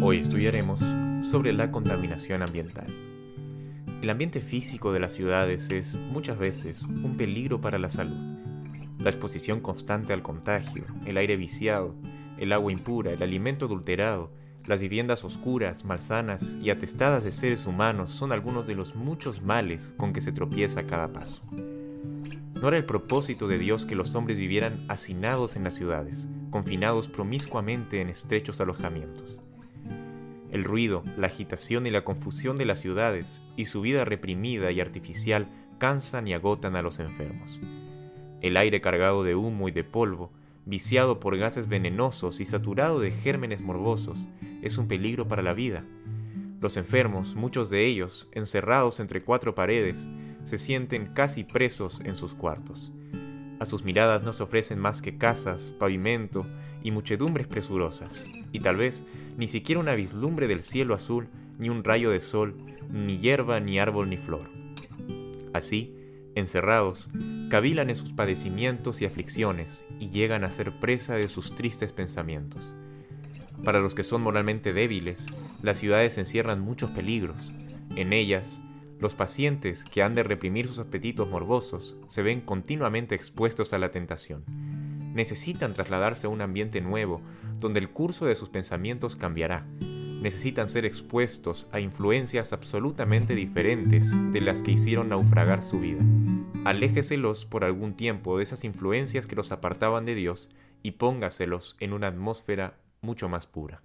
Hoy estudiaremos sobre la contaminación ambiental. El ambiente físico de las ciudades es muchas veces un peligro para la salud. La exposición constante al contagio, el aire viciado, el agua impura, el alimento adulterado, las viviendas oscuras, malsanas y atestadas de seres humanos son algunos de los muchos males con que se tropieza cada paso. No era el propósito de Dios que los hombres vivieran hacinados en las ciudades, confinados promiscuamente en estrechos alojamientos. El ruido, la agitación y la confusión de las ciudades y su vida reprimida y artificial cansan y agotan a los enfermos. El aire cargado de humo y de polvo, viciado por gases venenosos y saturado de gérmenes morbosos, es un peligro para la vida. Los enfermos, muchos de ellos, encerrados entre cuatro paredes, se sienten casi presos en sus cuartos. A sus miradas no se ofrecen más que casas, pavimento y muchedumbres presurosas, y tal vez ni siquiera una vislumbre del cielo azul, ni un rayo de sol, ni hierba, ni árbol, ni flor. Así, encerrados, cavilan en sus padecimientos y aflicciones, y llegan a ser presa de sus tristes pensamientos. Para los que son moralmente débiles, las ciudades encierran muchos peligros. En ellas, los pacientes que han de reprimir sus apetitos morbosos se ven continuamente expuestos a la tentación. Necesitan trasladarse a un ambiente nuevo, donde el curso de sus pensamientos cambiará. Necesitan ser expuestos a influencias absolutamente diferentes de las que hicieron naufragar su vida. Aléjeselos por algún tiempo de esas influencias que los apartaban de Dios y póngaselos en una atmósfera mucho más pura.